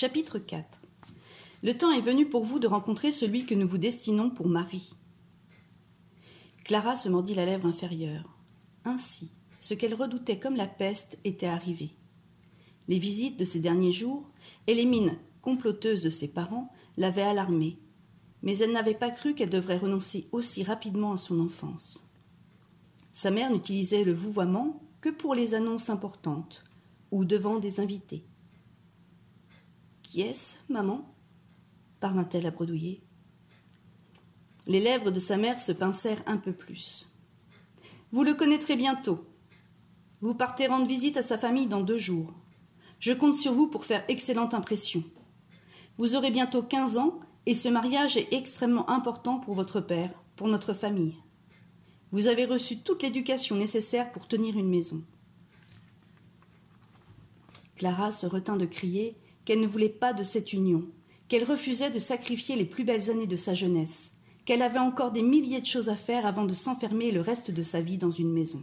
Chapitre 4 Le temps est venu pour vous de rencontrer celui que nous vous destinons pour mari. Clara se mordit la lèvre inférieure. Ainsi, ce qu'elle redoutait comme la peste était arrivé. Les visites de ces derniers jours et les mines comploteuses de ses parents l'avaient alarmée, mais elle n'avait pas cru qu'elle devrait renoncer aussi rapidement à son enfance. Sa mère n'utilisait le vouvoiement que pour les annonces importantes ou devant des invités. Est-ce, maman? parvint-elle à bredouiller. Les lèvres de sa mère se pincèrent un peu plus. Vous le connaîtrez bientôt. Vous partez rendre visite à sa famille dans deux jours. Je compte sur vous pour faire excellente impression. Vous aurez bientôt quinze ans et ce mariage est extrêmement important pour votre père, pour notre famille. Vous avez reçu toute l'éducation nécessaire pour tenir une maison. Clara se retint de crier qu'elle ne voulait pas de cette union, qu'elle refusait de sacrifier les plus belles années de sa jeunesse, qu'elle avait encore des milliers de choses à faire avant de s'enfermer le reste de sa vie dans une maison.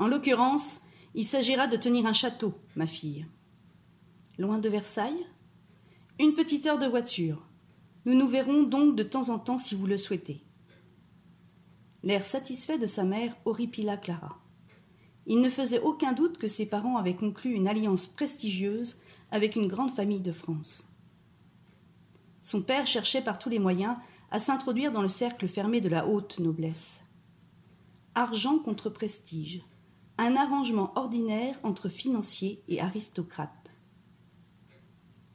En l'occurrence, il s'agira de tenir un château, ma fille. Loin de Versailles Une petite heure de voiture. Nous nous verrons donc de temps en temps si vous le souhaitez. L'air satisfait de sa mère horripila Clara. Il ne faisait aucun doute que ses parents avaient conclu une alliance prestigieuse avec une grande famille de France. Son père cherchait par tous les moyens à s'introduire dans le cercle fermé de la haute noblesse. Argent contre prestige, un arrangement ordinaire entre financiers et aristocrates.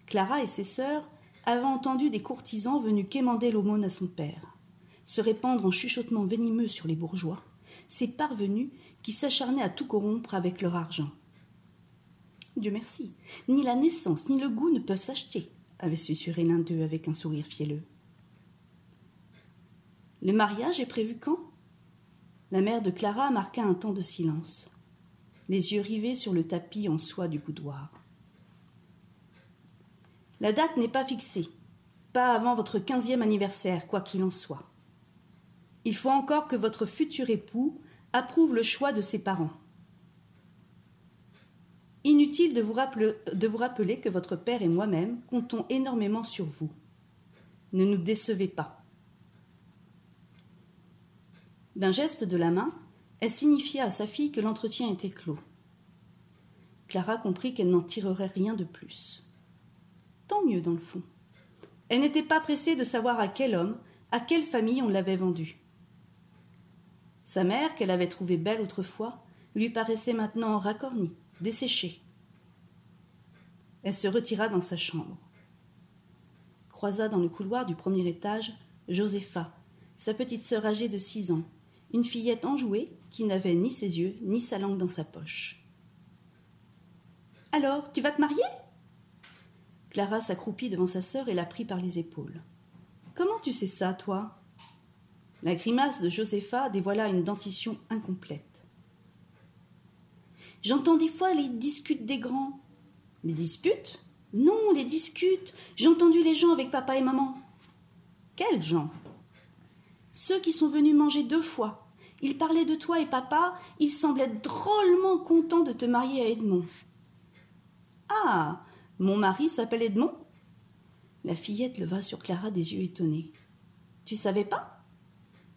Clara et ses sœurs avaient entendu des courtisans venus quémander l'aumône à son père, se répandre en chuchotements venimeux sur les bourgeois, ces parvenus qui s'acharnaient à tout corrompre avec leur argent. Dieu merci, ni la naissance ni le goût ne peuvent s'acheter, avait susurré l'un d'eux avec un sourire fielleux. Le mariage est prévu quand? La mère de Clara marqua un temps de silence, les yeux rivés sur le tapis en soie du boudoir. La date n'est pas fixée, pas avant votre quinzième anniversaire, quoi qu'il en soit. Il faut encore que votre futur époux approuve le choix de ses parents. Inutile de vous, rappeler, que votre père et moi-même comptons énormément sur vous. Ne nous décevez pas. D'un geste de la main, elle signifia à sa fille que l'entretien était clos. Clara comprit qu'elle n'en tirerait rien de plus. Tant mieux dans le fond. Elle n'était pas pressée de savoir à quel homme, à quelle famille on l'avait vendue. Sa mère, qu'elle avait trouvée belle autrefois, lui paraissait maintenant racornie, desséchée. Elle se retira dans sa chambre. Croisa dans le couloir du premier étage Josépha, sa petite sœur âgée de six ans, une fillette enjouée qui n'avait ni ses yeux ni sa langue dans sa poche. Alors, tu vas te marier? Clara s'accroupit devant sa sœur et la prit par les épaules. Comment tu sais ça, toi? La grimace de Josépha dévoila une dentition incomplète. J'entends des fois les disputes des grands. Les disputes? Non, les discutes. J'ai entendu les gens avec papa et maman. Quels gens? Ceux qui sont venus manger deux fois. Ils parlaient de toi et papa. Ils semblaient drôlement contents de te marier à Edmond. Ah Mon mari s'appelle Edmond? La fillette leva sur Clara des yeux étonnés. Tu savais pas?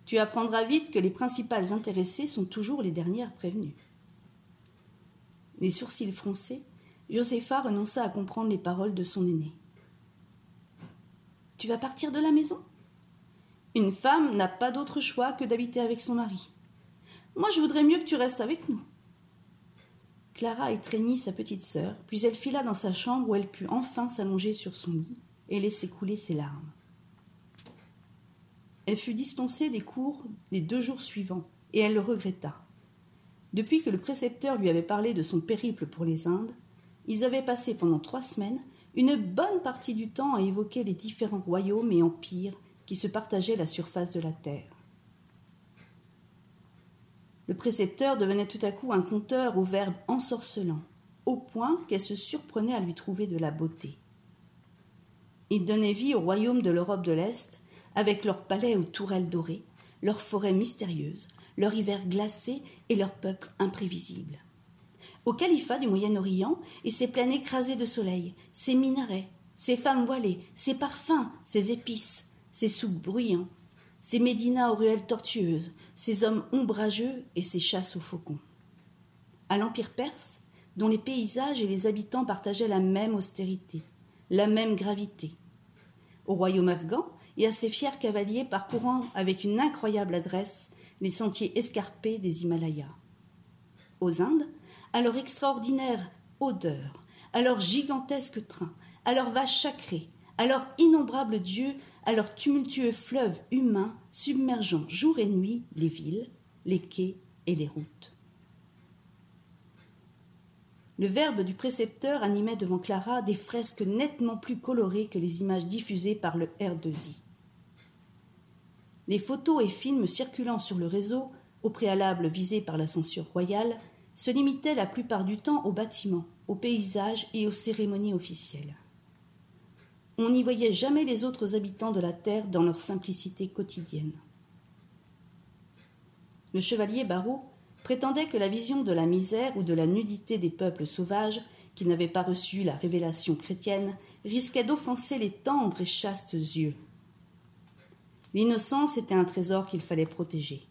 Tu apprendras vite que les principales intéressées sont toujours les dernières prévenues. Les sourcils froncés, Josépha renonça à comprendre les paroles de son aîné. Tu vas partir de la maison? Une femme n'a pas d'autre choix que d'habiter avec son mari. Moi, je voudrais mieux que tu restes avec nous. Clara étreignit sa petite sœur, puis elle fila dans sa chambre où elle put enfin s'allonger sur son lit et laisser couler ses larmes. Elle fut dispensée des cours les deux jours suivants, et elle le regretta. Depuis que le précepteur lui avait parlé de son périple pour les Indes, ils avaient passé pendant trois semaines une bonne partie du temps à évoquer les différents royaumes et empires qui se partageaient la surface de la terre. Le précepteur devenait tout à coup un conteur au verbe ensorcelant, au point qu'elle se surprenait à lui trouver de la beauté. Il donnait vie au royaume de l'Europe de l'Est, avec leurs palais aux tourelles dorées, leurs forêts mystérieuses, leur hiver glacé et leur peuple imprévisible. au califat du Moyen-Orient et ses plaines écrasées de soleil, ses minarets, ses femmes voilées, ses parfums, ses épices, ses souks bruyants, ses médinas aux ruelles tortueuses, ses hommes ombrageux et ses chasses aux faucons. À l'Empire perse, dont les paysages et les habitants partageaient la même austérité, la même gravité. Au royaume afghan et à ses fiers cavaliers parcourant avec une incroyable adresse les sentiers escarpés des Himalayas. Aux Indes, à leur extraordinaire odeur, à leur gigantesque train, à leurs vaches sacrées, à leurs innombrables dieux, à leurs tumultueux fleuves humains submergeant jour et nuit les villes, les quais et les routes. Le verbe du précepteur animait devant Clara des fresques nettement plus colorées que les images diffusées par le R2I. Les photos et films circulant sur le réseau, au préalable visés par la censure royale, se limitaient la plupart du temps aux bâtiments, aux paysages et aux cérémonies officielles. On n'y voyait jamais les autres habitants de la terre dans leur simplicité quotidienne. Le chevalier Barrault prétendait que la vision de la misère ou de la nudité des peuples sauvages, qui n'avaient pas reçu la révélation chrétienne, risquait d'offenser les tendres et chastes yeux. L'innocence était un trésor qu'il fallait protéger.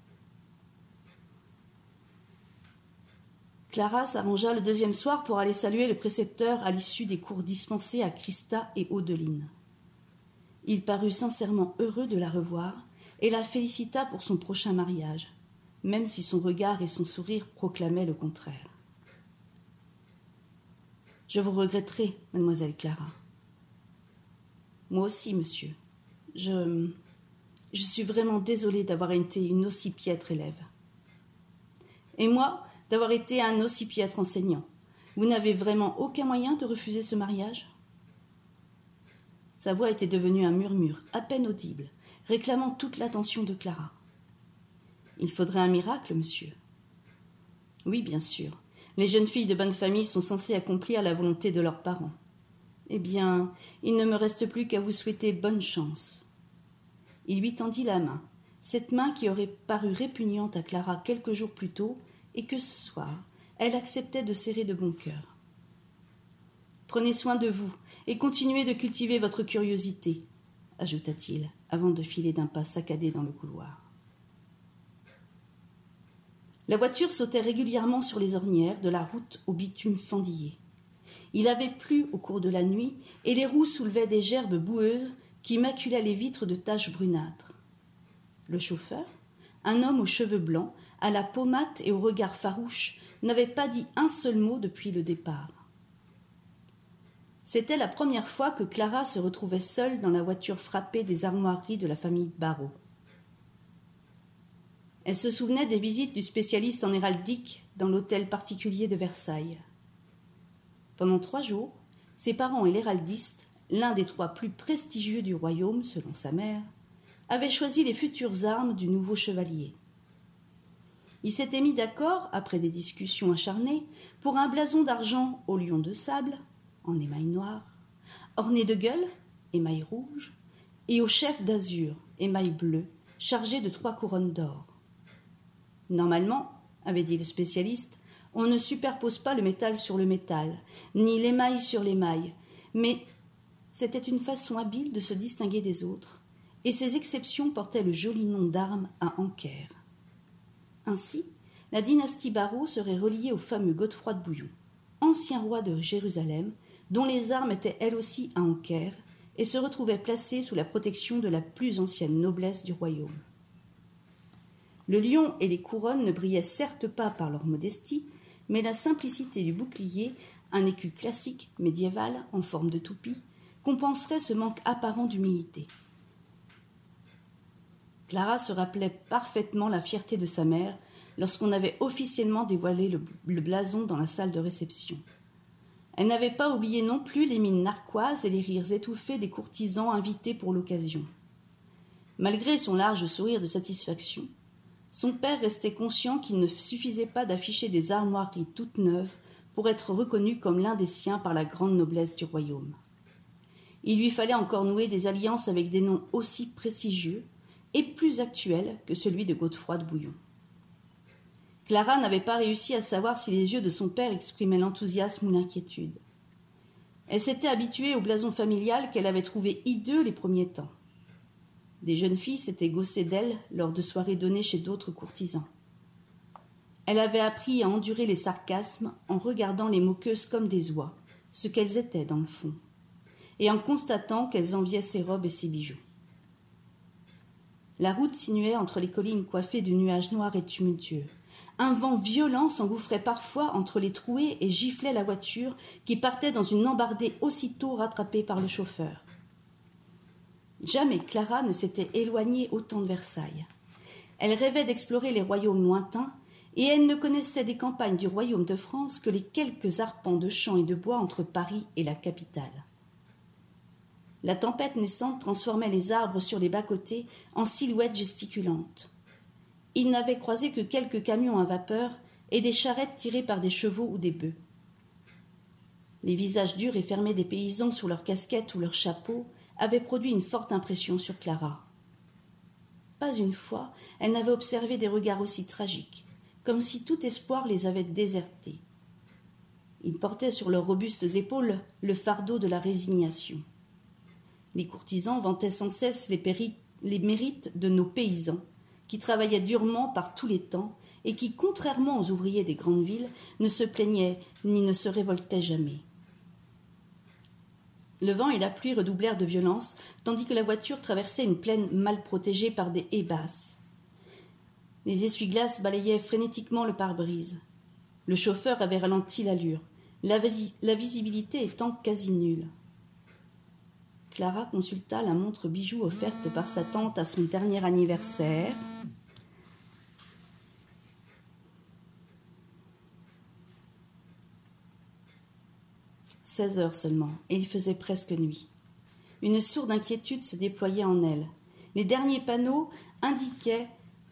Clara s'arrangea le deuxième soir pour aller saluer le précepteur à l'issue des cours dispensés à Christa et Odeline. Il parut sincèrement heureux de la revoir et la félicita pour son prochain mariage même si son regard et son sourire proclamaient le contraire. Je vous regretterai, mademoiselle Clara. Moi aussi, monsieur. Je. Je suis vraiment désolée d'avoir été une aussi piètre élève. Et moi, d'avoir été un aussi piètre enseignant. Vous n'avez vraiment aucun moyen de refuser ce mariage? Sa voix était devenue un murmure à peine audible, réclamant toute l'attention de Clara. Il faudrait un miracle, monsieur. Oui, bien sûr. Les jeunes filles de bonne famille sont censées accomplir la volonté de leurs parents. Eh bien, il ne me reste plus qu'à vous souhaiter bonne chance. Il lui tendit la main, cette main qui aurait paru répugnante à Clara quelques jours plus tôt, et que ce soir, elle acceptait de serrer de bon cœur. Prenez soin de vous, et continuez de cultiver votre curiosité, ajouta-t-il, avant de filer d'un pas saccadé dans le couloir. La voiture sautait régulièrement sur les ornières de la route au bitume fendillé. Il avait plu au cours de la nuit et les roues soulevaient des gerbes boueuses qui maculaient les vitres de taches brunâtres. Le chauffeur, un homme aux cheveux blancs, à la peau et au regard farouche, n'avait pas dit un seul mot depuis le départ. C'était la première fois que Clara se retrouvait seule dans la voiture frappée des armoiries de la famille Barrault. Elle se souvenait des visites du spécialiste en héraldique dans l'hôtel particulier de Versailles. Pendant trois jours, ses parents et l'héraldiste, l'un des trois plus prestigieux du royaume selon sa mère, avaient choisi les futures armes du nouveau chevalier. Ils s'étaient mis d'accord, après des discussions acharnées, pour un blason d'argent au lion de sable, en émail noir, orné de gueules, émail rouge, et au chef d'azur, émail bleu, chargé de trois couronnes d'or. Normalement, avait dit le spécialiste, on ne superpose pas le métal sur le métal, ni l'émail sur l'émail, mais c'était une façon habile de se distinguer des autres, et ces exceptions portaient le joli nom d'armes à Anker. Ainsi, la dynastie Barreau serait reliée au fameux Godefroy de Bouillon, ancien roi de Jérusalem, dont les armes étaient elles aussi à Anker, et se retrouvaient placées sous la protection de la plus ancienne noblesse du royaume. Le lion et les couronnes ne brillaient certes pas par leur modestie, mais la simplicité du bouclier, un écu classique médiéval en forme de toupie, compenserait ce manque apparent d'humilité. Clara se rappelait parfaitement la fierté de sa mère lorsqu'on avait officiellement dévoilé le, blason dans la salle de réception. Elle n'avait pas oublié non plus les mines narquoises et les rires étouffés des courtisans invités pour l'occasion. Malgré son large sourire de satisfaction, son père restait conscient qu'il ne suffisait pas d'afficher des armoiries toutes neuves pour être reconnu comme l'un des siens par la grande noblesse du royaume. Il lui fallait encore nouer des alliances avec des noms aussi prestigieux et plus actuels que celui de Godefroy de Bouillon. Clara n'avait pas réussi à savoir si les yeux de son père exprimaient l'enthousiasme ou l'inquiétude. Elle s'était habituée au blason familial qu'elle avait trouvé hideux les premiers temps. Des jeunes filles s'étaient gaussées d'elle lors de soirées données chez d'autres courtisans. Elle avait appris à endurer les sarcasmes en regardant les moqueuses comme des oies, ce qu'elles étaient dans le fond, et en constatant qu'elles enviaient ses robes et ses bijoux. La route sinuait entre les collines coiffées de nuages noirs et tumultueux. Un vent violent s'engouffrait parfois entre les trouées et giflait la voiture qui partait dans une embardée aussitôt rattrapée par le chauffeur. Jamais Clara ne s'était éloignée autant de Versailles. Elle rêvait d'explorer les royaumes lointains, et elle ne connaissait des campagnes du royaume de France que les quelques arpents de champs et de bois entre Paris et la capitale. La tempête naissante transformait les arbres sur les bas-côtés en silhouettes gesticulantes. Il n'avait croisé que quelques camions à vapeur et des charrettes tirées par des chevaux ou des bœufs. Les visages durs et fermés des paysans sous leurs casquettes ou leurs chapeaux avaient produit une forte impression sur Clara. Pas une fois elle n'avait observé des regards aussi tragiques, comme si tout espoir les avait désertés. Ils portaient sur leurs robustes épaules le fardeau de la résignation. Les courtisans vantaient sans cesse les, les mérites de nos paysans, qui travaillaient durement par tous les temps et qui, contrairement aux ouvriers des grandes villes, ne se plaignaient ni ne se révoltaient jamais. Le vent et la pluie redoublèrent de violence, tandis que la voiture traversait une plaine mal protégée par des haies basses. Les essuie-glaces balayaient frénétiquement le pare-brise. Le chauffeur avait ralenti l'allure, la, la visibilité étant quasi nulle. Clara consulta la montre bijou offerte par sa tante à son dernier anniversaire. Seize heures seulement, et il faisait presque nuit. Une sourde inquiétude se déployait en elle. Les derniers panneaux indiquaient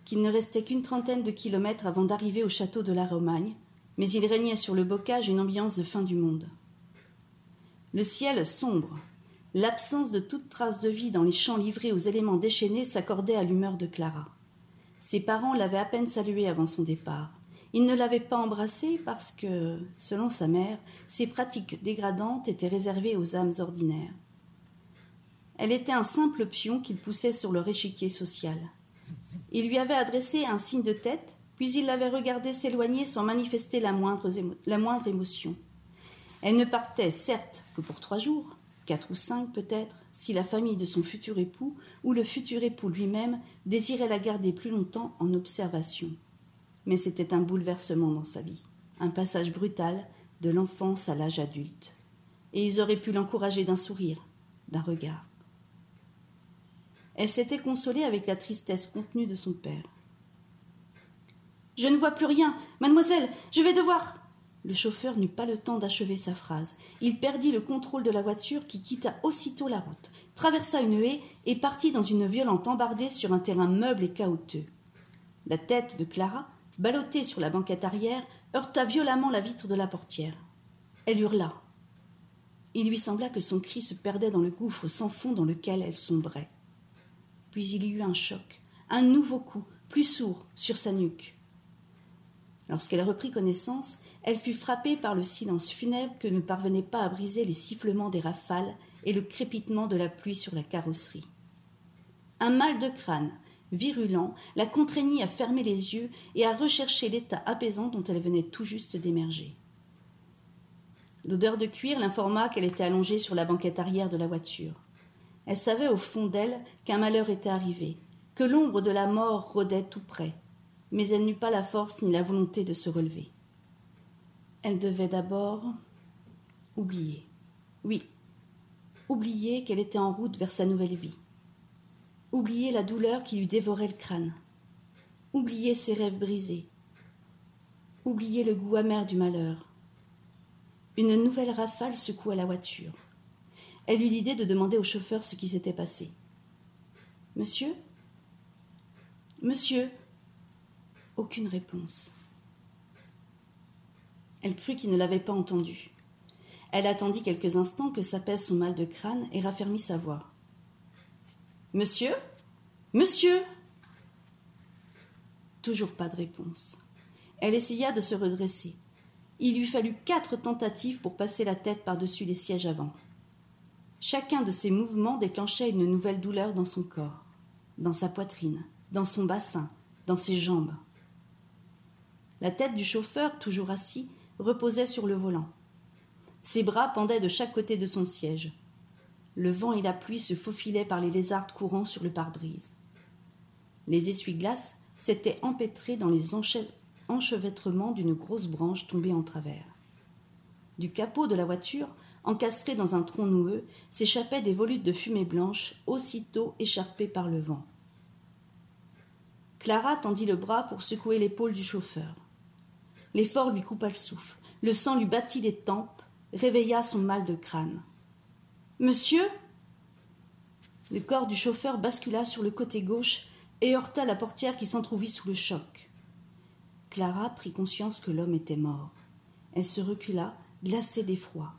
qu'il ne restait qu'une trentaine de kilomètres avant d'arriver au château de la Romagne, mais il régnait sur le bocage une ambiance de fin du monde. Le ciel sombre, L'absence de toute trace de vie dans les champs livrés aux éléments déchaînés s'accordait à l'humeur de Clara. Ses parents l'avaient à peine saluée avant son départ. Ils ne l'avaient pas embrassée parce que, selon sa mère, ses pratiques dégradantes étaient réservées aux âmes ordinaires. Elle était un simple pion qu'il poussait sur leur échiquier social. Il lui avait adressé un signe de tête, puis il l'avait regardé s'éloigner sans manifester la moindre, la moindre émotion. Elle ne partait certes que pour trois jours, quatre ou cinq peut-être, si la famille de son futur époux ou le futur époux lui-même désirait la garder plus longtemps en observation. Mais c'était un bouleversement dans sa vie, un passage brutal de l'enfance à l'âge adulte. Et ils auraient pu l'encourager d'un sourire, d'un regard. Elle s'était consolée avec la tristesse contenue de son père. Je ne vois plus rien. Mademoiselle, je vais devoir. Le chauffeur n'eut pas le temps d'achever sa phrase. Il perdit le contrôle de la voiture qui quitta aussitôt la route, traversa une haie et partit dans une violente embardée sur un terrain meuble et caouteux. La tête de Clara, ballottée sur la banquette arrière, heurta violemment la vitre de la portière. Elle hurla. Il lui sembla que son cri se perdait dans le gouffre sans fond dans lequel elle sombrait. Puis il y eut un choc, un nouveau coup, plus sourd, sur sa nuque. Lorsqu'elle reprit connaissance, elle fut frappée par le silence funèbre que ne parvenait pas à briser les sifflements des rafales et le crépitement de la pluie sur la carrosserie. Un mal de crâne, virulent, la contraignit à fermer les yeux et à rechercher l'état apaisant dont elle venait tout juste d'émerger. L'odeur de cuir l'informa qu'elle était allongée sur la banquette arrière de la voiture. Elle savait au fond d'elle qu'un malheur était arrivé, que l'ombre de la mort rôdait tout près, mais elle n'eut pas la force ni la volonté de se relever. Elle devait d'abord oublier. Oui, oublier qu'elle était en route vers sa nouvelle vie. Oublier la douleur qui lui dévorait le crâne. Oublier ses rêves brisés. Oublier le goût amer du malheur. Une nouvelle rafale secoua la voiture. Elle eut l'idée de demander au chauffeur ce qui s'était passé. Monsieur? Monsieur? Aucune réponse. Elle crut qu'il ne l'avait pas entendu. Elle attendit quelques instants que s'apaise son mal de crâne et raffermit sa voix. Monsieur? Monsieur? Toujours pas de réponse. Elle essaya de se redresser. Il lui fallut quatre tentatives pour passer la tête par-dessus les sièges avant. Chacun de ces mouvements déclenchait une nouvelle douleur dans son corps, dans sa poitrine, dans son bassin, dans ses jambes. La tête du chauffeur, toujours assis, reposait sur le volant. Ses bras pendaient de chaque côté de son siège. Le vent et la pluie se faufilaient par les lézards courants sur le pare-brise. Les essuie-glaces s'étaient empêtrés dans les enchevêtrements d'une grosse branche tombée en travers. Du capot de la voiture, encastré dans un tronc noueux, s'échappaient des volutes de fumée blanche, aussitôt écharpées par le vent. Clara tendit le bras pour secouer l'épaule du chauffeur. L'effort lui coupa le souffle, le sang lui battit les tempes, réveilla son mal de crâne. Monsieur? Le corps du chauffeur bascula sur le côté gauche et heurta la portière qui s'entr'ouvrit sous le choc. Clara prit conscience que l'homme était mort. Elle se recula, glacée d'effroi.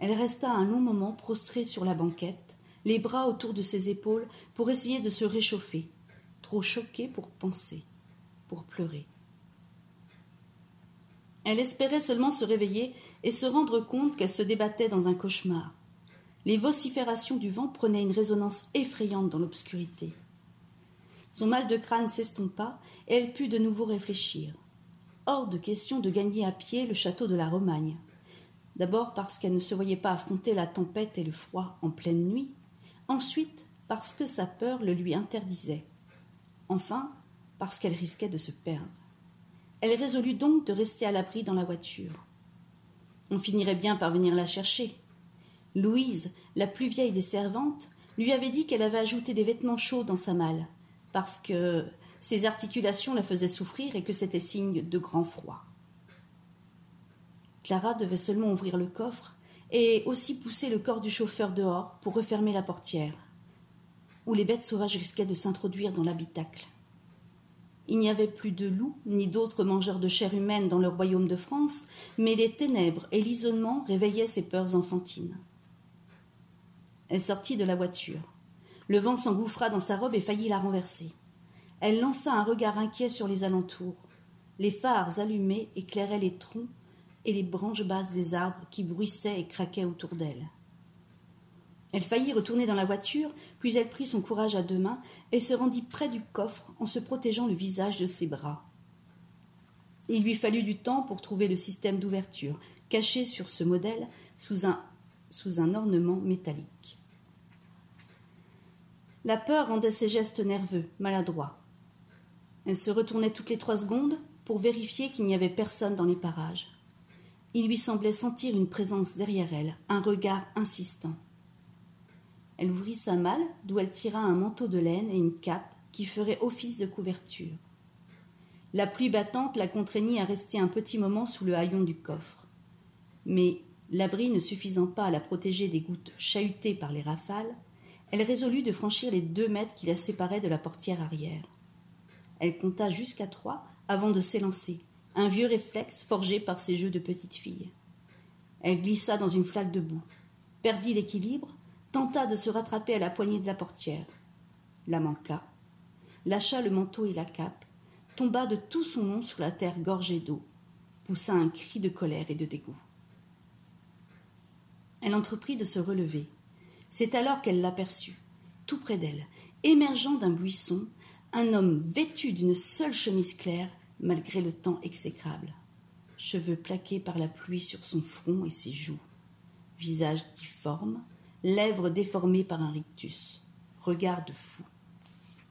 Elle resta un long moment prostrée sur la banquette, les bras autour de ses épaules pour essayer de se réchauffer, trop choquée pour penser, pour pleurer. Elle espérait seulement se réveiller et se rendre compte qu'elle se débattait dans un cauchemar. Les vociférations du vent prenaient une résonance effrayante dans l'obscurité. Son mal de crâne s'estompa et elle put de nouveau réfléchir. Hors de question de gagner à pied le château de la Romagne. D'abord parce qu'elle ne se voyait pas affronter la tempête et le froid en pleine nuit. Ensuite parce que sa peur le lui interdisait. Enfin parce qu'elle risquait de se perdre. Elle résolut donc de rester à l'abri dans la voiture. On finirait bien par venir la chercher. Louise, la plus vieille des servantes, lui avait dit qu'elle avait ajouté des vêtements chauds dans sa malle, parce que ses articulations la faisaient souffrir et que c'était signe de grand froid. Clara devait seulement ouvrir le coffre et aussi pousser le corps du chauffeur dehors pour refermer la portière, où les bêtes sauvages risquaient de s'introduire dans l'habitacle. Il n'y avait plus de loups ni d'autres mangeurs de chair humaine dans le royaume de France, mais les ténèbres et l'isolement réveillaient ses peurs enfantines. Elle sortit de la voiture. Le vent s'engouffra dans sa robe et faillit la renverser. Elle lança un regard inquiet sur les alentours. Les phares allumés éclairaient les troncs et les branches basses des arbres qui bruissaient et craquaient autour d'elle. Elle faillit retourner dans la voiture, puis elle prit son courage à deux mains et se rendit près du coffre en se protégeant le visage de ses bras. Il lui fallut du temps pour trouver le système d'ouverture, caché sur ce modèle sous un, sous un ornement métallique. La peur rendait ses gestes nerveux, maladroits. Elle se retournait toutes les trois secondes pour vérifier qu'il n'y avait personne dans les parages. Il lui semblait sentir une présence derrière elle, un regard insistant. Elle ouvrit sa malle, d'où elle tira un manteau de laine et une cape qui feraient office de couverture. La pluie battante la contraignit à rester un petit moment sous le haillon du coffre. Mais, l'abri ne suffisant pas à la protéger des gouttes chahutées par les rafales, elle résolut de franchir les deux mètres qui la séparaient de la portière arrière. Elle compta jusqu'à trois avant de s'élancer, un vieux réflexe forgé par ses jeux de petite fille. Elle glissa dans une flaque de boue, perdit l'équilibre, tenta de se rattraper à la poignée de la portière, la manqua, lâcha le manteau et la cape, tomba de tout son long sur la terre gorgée d'eau, poussa un cri de colère et de dégoût. Elle entreprit de se relever, c'est alors qu'elle l'aperçut, tout près d'elle, émergeant d'un buisson, un homme vêtu d'une seule chemise claire, malgré le temps exécrable. Cheveux plaqués par la pluie sur son front et ses joues. Visage difforme, lèvres déformées par un rictus. Regard de fou.